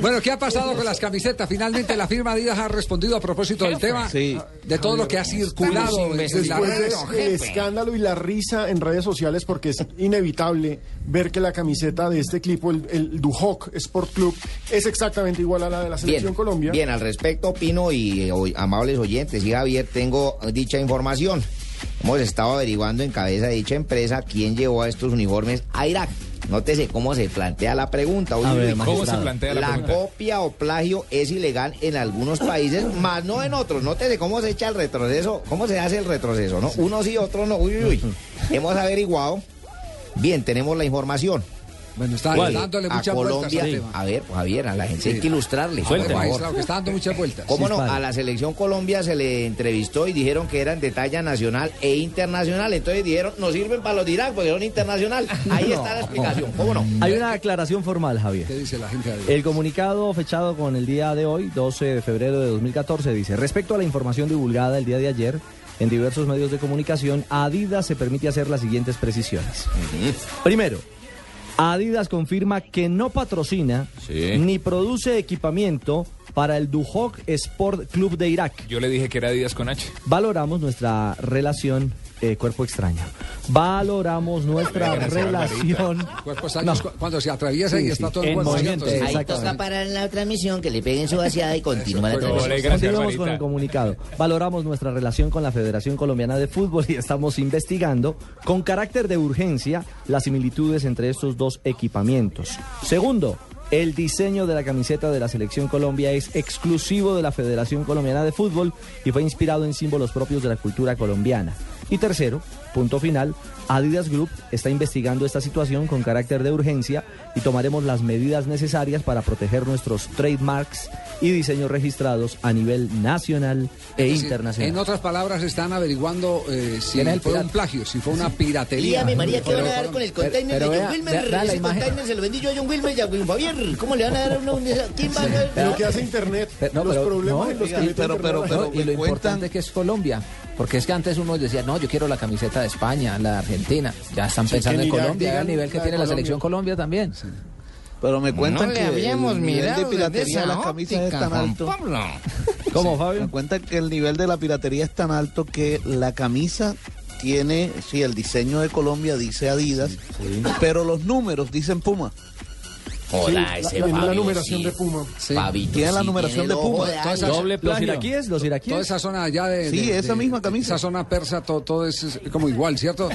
Bueno, ¿qué ha pasado con las camisetas? Finalmente la firma Adidas ha respondido a propósito del tema de todo lo que ha circulado en las Después redes. del escándalo y la risa en redes sociales, porque es inevitable ver que la camiseta de este equipo, el, el Duhok Sport Club, es exactamente igual a la de la Selección Colombia. Bien, al respecto opino y eh, oy- amables oyentes y Javier, tengo dicha información. Hemos estado averiguando en cabeza de dicha empresa quién llevó a estos uniformes a Irak. Nótese cómo se plantea la pregunta. Uy, A ver, uy, ¿Cómo se plantea la pregunta? copia o plagio es ilegal en algunos países, más no en otros. Nótese cómo se echa el retroceso, cómo se hace el retroceso, ¿no? Uno sí, otro no. Uy, uy, uy. Hemos averiguado. Bien, tenemos la información. Bueno, está ¿Cuál? dándole a muchas vueltas Colombia. al tema. A ver, Javier, a la gente Sí. hay que ilustrarle. Favor. magistrado, que está dando muchas vueltas. ¿Cómo no? padre. A la selección Colombia se le entrevistó y dijeron que eran de talla nacional e internacional. Entonces dijeron, no sirven para los de Irak porque son internacional. Ahí está la explicación. ¿Cómo no? Hay una aclaración formal, Javier. ¿Qué dice la gente de Adidas? El comunicado fechado con el día de hoy, 12 de febrero de 2014, dice, respecto a la información divulgada el día de ayer en diversos medios de comunicación, a Adidas se permite hacer las siguientes precisiones. Primero, Adidas confirma que no patrocina ni produce equipamiento para el Duhok Sport Club de Irak. Yo le dije que era Díaz con H. Valoramos nuestra relación eh, cuerpo extraño. Valoramos nuestra relación... Cuerpo extraño cuando se atraviesa y Sí, está sí. todo el En cuerpo movimiento, sí. Ahí toca parar en la transmisión, que le peguen su vaciada y continúa la transmisión. Continuamos con el comunicado. Valoramos nuestra relación con la Federación Colombiana de Fútbol y estamos investigando con carácter de urgencia las similitudes entre estos dos equipamientos. Segundo, el diseño de la camiseta de la Selección Colombia es exclusivo de la Federación Colombiana de Fútbol y fue inspirado en símbolos propios de la cultura colombiana. Y tercero, punto final, Adidas Group está investigando esta situación con carácter de urgencia y tomaremos las medidas necesarias para proteger nuestros trademarks y diseños registrados a nivel nacional e Es decir, internacional. En otras palabras, están averiguando eh, si ¿Quién es el fue un pirata? plagio, si fue una piratería. Dígame, María, ¿qué Pero- van a dar con el container pero de vea- John Wilmer? vea- vea Ese container se lo vendí yo a John Wilmer y a Wilmer Javier. ¿Cómo le van a dar una unidad? ¿Quién va a dar? Pero que hace Internet, Pero- no, los pero- problemas no, en los que pero, pero, pero, y lo importante que es Colombia. Porque es que antes uno decía, no, yo quiero la camiseta de España, la de Argentina. Ya están Sí, pensando en la Colombia, al nivel que la tiene la selección Colombia también. pero me cuentan No que habíamos el nivel de piratería de esa las camisas es tan alto. Pablo. ¿Cómo, Me Fabio? cuentan que el nivel de la piratería es tan alto que la camisa tiene, sí, el diseño de Colombia dice Adidas, pero los números dicen Puma. Hola, Sí, ese la- la Fabio, numeración sí. de Puma. Sí. Fabito, Tiene la numeración tiene de Puma. Toda esa-. Los Doble plagio. iraquíes, los iraquíes. Toda esa zona allá de... Sí, de- esa de- misma camisa. Esa zona persa, todo, todo es como igual, ¿cierto?